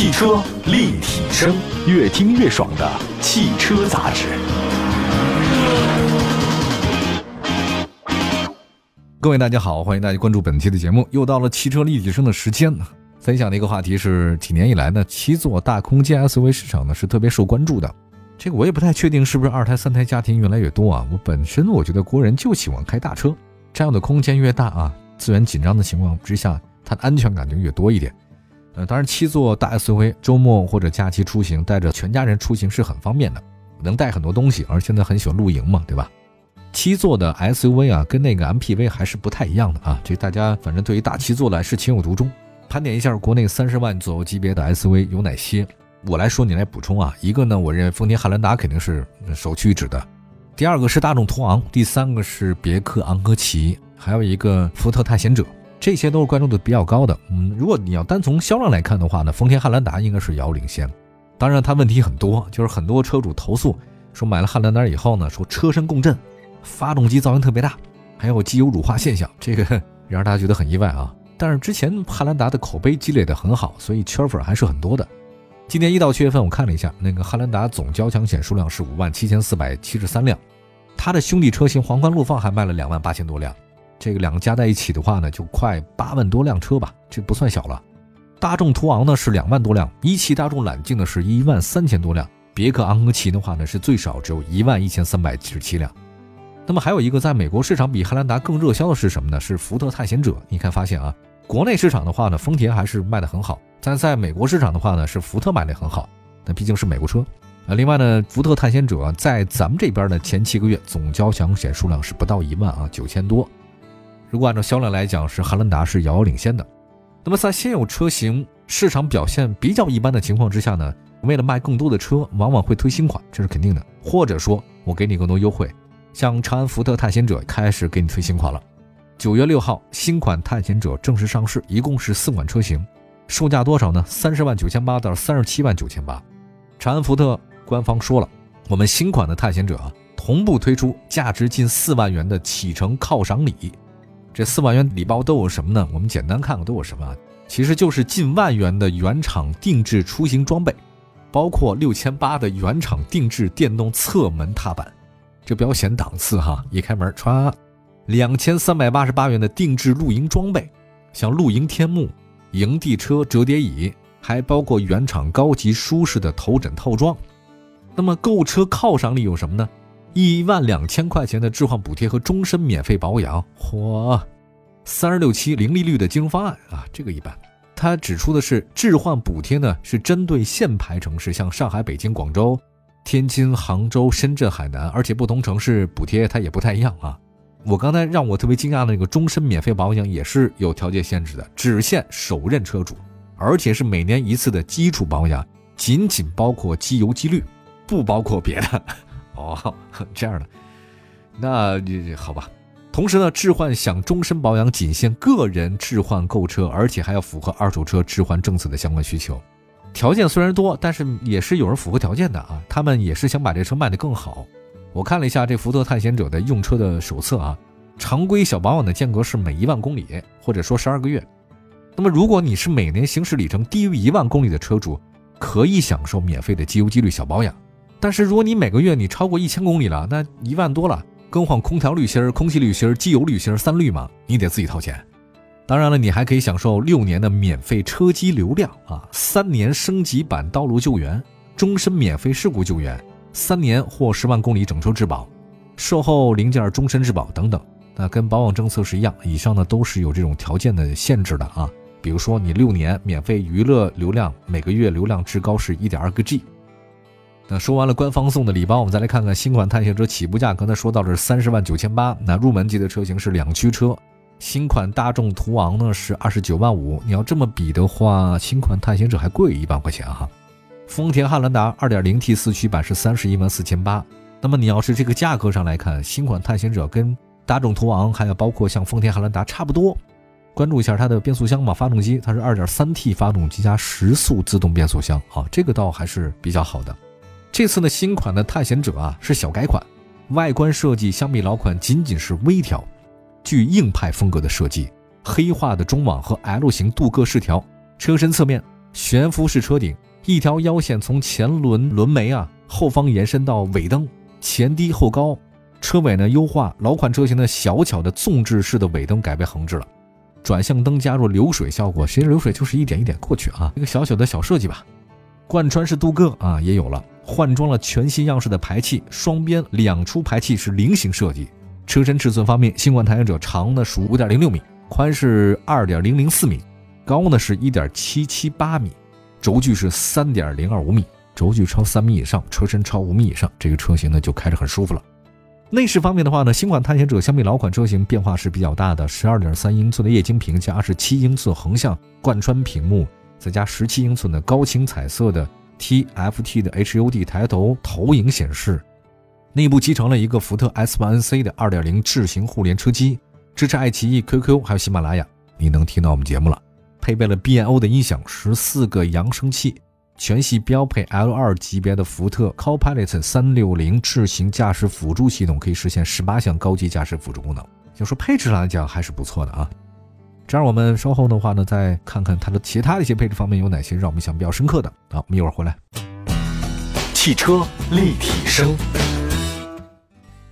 汽车立体声，越听越爽的汽车杂志。各位大家好，欢迎大家关注本期的节目。又到了汽车立体声的时间，分享的一个话题是几年以来呢，七座大空间 SUV 市场呢是特别受关注的。这个我也不太确定是不是二胎、三胎家庭越来越多啊。我本身我觉得国人就喜欢开大车，占用的空间越大啊，资源紧张的情况之下，它的安全感就越多一点。呃，当然七座大 SUV 周末或者假期出行，带着全家人出行是很方便的，能带很多东西，而现在很喜欢露营嘛，对吧？七座的 SUV 啊，跟那个 MPV 还是不太一样的啊。这大家反正对于大七座来是情有独钟。盘点一下国内三十万左右级别的 SUV 有哪些？我来说，你来补充啊。一个呢，我认为丰田汉兰达肯定是首屈一指的。第二个是大众途昂，第三个是别克昂科旗，还有一个福特探险者，这些都是关注度比较高的。嗯，如果你要单从销量来看的话呢，丰田汉兰达应该是遥遥领先。当然，它问题很多，就是很多车主投诉说买了汉兰达以后呢，说车身共振。发动机噪音特别大，还有机油乳化现象，这个也让大家觉得很意外啊。但是之前汉兰达的口碑积累的很好，所以圈粉还是很多的。今年一到七月份，我看了一下，那个汉兰达总交强险数量是五万七千四百七十三辆，它的兄弟车型皇冠陆放还卖了两万八千多辆，这个两个加在一起的话呢，就快八万多辆车吧，这不算小了。大众途昂呢是两万多辆，一汽大众揽境呢是一万三千多辆，别克昂科旗的话呢是最少只有一万一千三百七十七辆。那么还有一个在美国市场比汉兰达更热销的是什么呢？是福特探险者。你看发现啊，国内市场的话呢，丰田还是卖的很好，但在美国市场的话呢，是福特卖的很好。那毕竟是美国车啊。另外呢，福特探险者在咱们这边的前七个月总交强险数量是不到一万啊，九千多。如果按照销量来讲，是汉兰达是遥遥领先的。那么在现有车型市场表现比较一般的情况之下呢，为了卖更多的车，往往会推新款，这是肯定的。或者说我给你更多优惠。像长安福特探险者开始给你推新款了，九月六号新款探险者正式上市，一共是四款车型，售价多少呢？三十万九千八到三十七万九千八。长安福特官方说了，我们新款的探险者啊，同步推出价值近四万元的启程犒赏礼。这四万元礼包都有什么呢？我们简单看看都有什么，其实就是近万元的原厂定制出行装备，包括六千八的原厂定制电动侧门踏板。这比较显档次哈！一开门，歘，两千三百八十八元的定制露营装备，像露营天幕、营地车、折叠椅，还包括原厂高级舒适的头枕套装。那么购车犒赏礼有什么呢？一万两千块钱的置换补贴和终身免费保养，嚯！三十六期零利率的金融方案啊，这个一般。它指出的是置换补贴呢，是针对限牌城市，像上海、北京、广州。天津、杭州、深圳、海南，而且不同城市补贴它也不太一样啊。我刚才让我特别惊讶的那个终身免费保养也是有条件限制的，只限首任车主，而且是每年一次的基础保养，仅仅包括机油机滤，不包括别的。哦，这样的，那好吧。同时呢，置换享终身保养仅限个人置换购车，而且还要符合二手车置换政策的相关需求。条件虽然多，但是也是有人符合条件的啊。他们也是想把这车卖得更好。我看了一下这福特探险者的用车的手册啊，常规小保养的间隔是每一万公里，或者说十二个月。那么如果你是每年行驶里程低于一万公里的车主，可以享受免费的机油机滤小保养。但是如果你每个月你超过一千公里了，那一万多了，更换空调滤芯、空气滤芯、机油滤芯三滤嘛，你得自己掏钱。当然了，你还可以享受六年的免费车机流量啊，三年升级版道路救援，终身免费事故救援，三年或十万公里整车质保，售后零件终身质保等等。那跟保养政策是一样，以上呢都是有这种条件的限制的啊。比如说你六年免费娱乐流量，每个月流量至高是一点二个 G。那说完了官方送的礼包，我们再来看看新款探险者起步价，刚才说到这三十万九千八，那入门级的车型是两驱车。新款大众途昂呢是二十九万五，你要这么比的话，新款探险者还贵一万块钱哈。丰田汉兰达二点零 T 四驱版是三十一万四千八，那么你要是这个价格上来看，新款探险者跟大众途昂还有包括像丰田汉兰达差不多。关注一下它的变速箱嘛，发动机它是二点三 T 发动机加十速自动变速箱好，这个倒还是比较好的。这次呢新款的探险者啊是小改款，外观设计相比老款仅仅是微调。具硬派风格的设计，黑化的中网和 L 型镀铬饰条，车身侧面悬浮式车顶，一条腰线从前轮轮眉啊后方延伸到尾灯，前低后高。车尾呢优化，老款车型的小巧的纵置式的尾灯改为横置了，转向灯加入流水效果，其实流水就是一点一点过去啊，一个小小的小设计吧。贯穿式镀铬啊也有了，换装了全新样式的排气，双边两出排气是菱形设计。车身尺寸方面，新款探险者长呢属五点零六米，宽是二点零零四米，高呢是一点七七八米，轴距是三点零二五米，轴距超三米以上，车身超五米以上，这个车型呢就开着很舒服了。内饰方面的话呢，新款探险者相比老款车型变化是比较大的，十二点三英寸的液晶屏加二十七英寸横向贯穿屏幕。再加十七英寸的高清彩色的 TFT 的 HUD 抬头投影显示，内部集成了一个福特 S8NC 的2.0智行互联车机，支持爱奇艺、QQ 还有喜马拉雅，你能听到我们节目了。配备了 B&O 的音响，十四个扬声器，全系标配 L2 级别的福特 Copilot 360智行驾驶辅助系统，可以实现十八项高级驾驶辅助功能。就说配置来讲还是不错的啊。这样，我们稍后的话呢，再看看它的其他的一些配置方面有哪些让我们印象比较深刻的。好，我们一会儿回来。汽车立体声，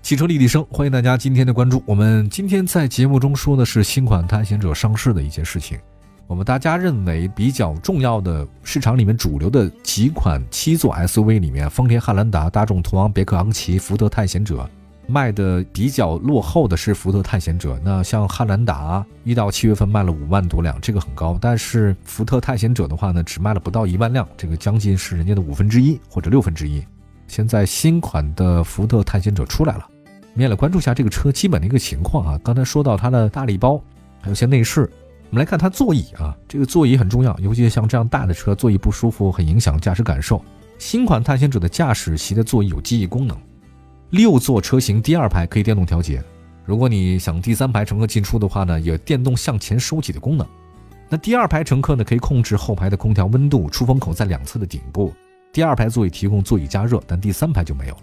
汽车立体声，欢迎大家今天的关注。我们今天在节目中说的是新款探险者上市的一些事情。我们大家认为比较重要的市场里面主流的几款七座 SUV 里面，丰田汉兰达、大众途昂、别克昂奇、福特探险者。卖的比较落后的是福特探险者，那像汉兰达一到七月份卖了五万多辆，这个很高。但是福特探险者的话呢，只卖了不到一万辆，这个将近是人家的五分之一或者六分之一。现在新款的福特探险者出来了，我们也来关注一下这个车基本的一个情况啊。刚才说到它的大礼包，还有些内饰，我们来看它座椅啊，这个座椅很重要，尤其像这样大的车，座椅不舒服很影响驾驶感受。新款探险者的驾驶席的座椅有记忆功能。六座车型第二排可以电动调节，如果你想第三排乘客进出的话呢，有电动向前收起的功能。那第二排乘客呢，可以控制后排的空调温度，出风口在两侧的顶部。第二排座椅提供座椅加热，但第三排就没有了。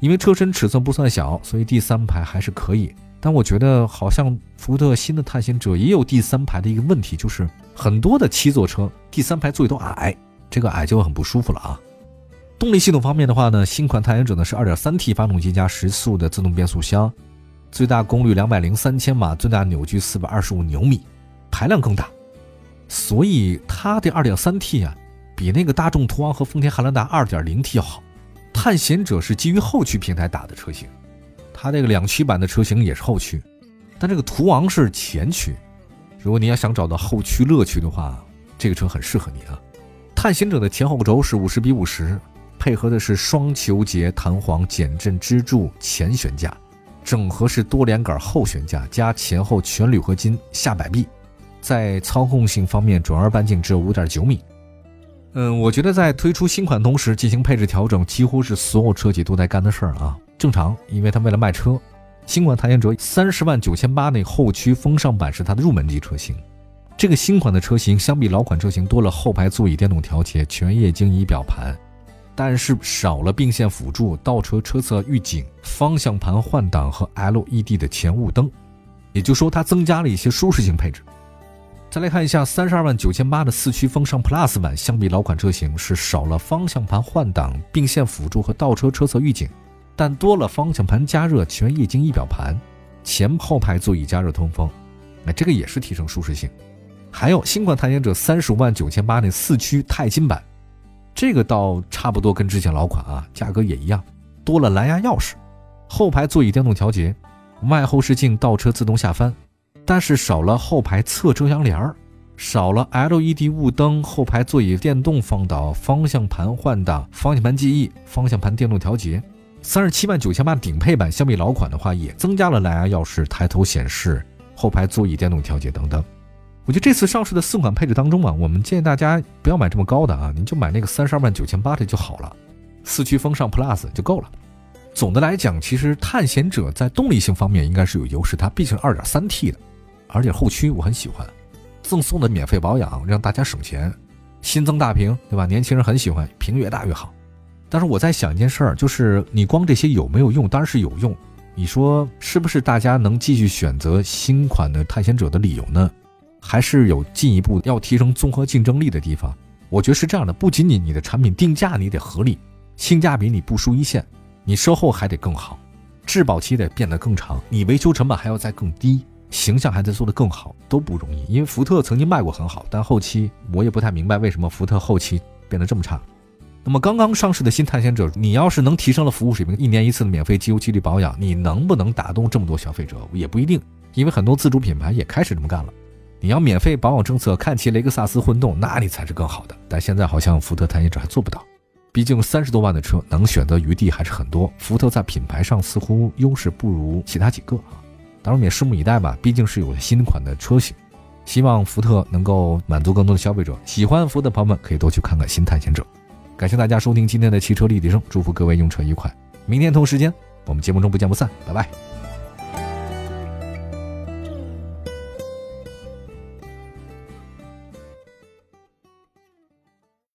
因为车身尺寸不算小，所以第三排还是可以。但我觉得好像福特新的探险者也有第三排的一个问题，就是很多的七座车第三排座椅都矮，这个矮就很不舒服了啊。动力系统方面的话呢，新款探险者呢是 2.3T 发动机加十速的自动变速箱，最大功率203千瓦，最大扭矩425牛米，排量更大，所以它的 2.3T 啊，比那个大众途昂和丰田汉兰达 2.0T 要好。探险者是基于后驱平台打的车型，它这个两驱版的车型也是后驱，但这个途昂是前驱。如果你要想找到后驱乐趣的话，这个车很适合你啊。探险者的前后轴是50比50。配合的是双球节弹簧减震支柱前悬架，整合式多连杆后悬架加前后全铝合金下摆臂，在操控性方面，转弯半径只有五点九米。嗯，我觉得在推出新款同时进行配置调整，几乎是所有车企都在干的事儿啊，正常，因为它为了卖车。新款探险者三十万九千八那后驱风尚版是它的入门级车型，这个新款的车型相比老款车型多了后排座椅电动调节、全液晶仪表盘。但是少了并线辅助、倒车车侧预警、方向盘换挡和 LED 的前雾灯，也就是说它增加了一些舒适性配置。再来看一下三十二万九千八的四驱风尚 Plus 版，相比老款车型是少了方向盘换挡、并线辅助和倒车车侧预警，但多了方向盘加热、全液晶仪表盘、前后排座椅加热通风，哎这个也是提升舒适性。还有新款探险者三十五万九千八那四驱钛金版。这个倒差不多跟之前老款啊，价格也一样，多了蓝牙钥匙，后排座椅电动调节，外后视镜倒车自动下翻，但是少了后排侧遮阳帘儿，少了 LED 雾灯，后排座椅电动放倒，方向盘换挡，方向盘记忆，方向盘电动调节。三十七万九千八顶配版相比老款的话，也增加了蓝牙钥匙、抬头显示、后排座椅电动调节等等。我觉得这次上市的四款配置当中啊，我们建议大家不要买这么高的啊，您就买那个三十二万九千八的就好了，四驱风尚 Plus 就够了。总的来讲，其实探险者在动力性方面应该是有优势，它毕竟二点三 T 的，而且后驱我很喜欢，赠送的免费保养让大家省钱，新增大屏对吧？年轻人很喜欢，屏越大越好。但是我在想一件事儿，就是你光这些有没有用？当然是有用。你说是不是大家能继续选择新款的探险者的理由呢？还是有进一步要提升综合竞争力的地方，我觉得是这样的，不仅仅你的产品定价你得合理，性价比你不输一线，你售后还得更好，质保期得变得更长，你维修成本还要再更低，形象还得做得更好，都不容易。因为福特曾经卖过很好，但后期我也不太明白为什么福特后期变得这么差。那么刚刚上市的新探险者，你要是能提升了服务水平，一年一次的免费机油机滤保养，你能不能打动这么多消费者也不一定，因为很多自主品牌也开始这么干了。你要免费保养政策，看齐雷克萨斯混动，那你才是更好的。但现在好像福特探险者还做不到，毕竟三十多万的车能选择余地还是很多。福特在品牌上似乎优势不如其他几个啊，当然也拭目以待吧。毕竟是有了新款的车型，希望福特能够满足更多的消费者。喜欢福特的朋友们可以多去看看新探险者。感谢大家收听今天的汽车立体声，祝福各位用车愉快。明天同时间我们节目中不见不散，拜拜。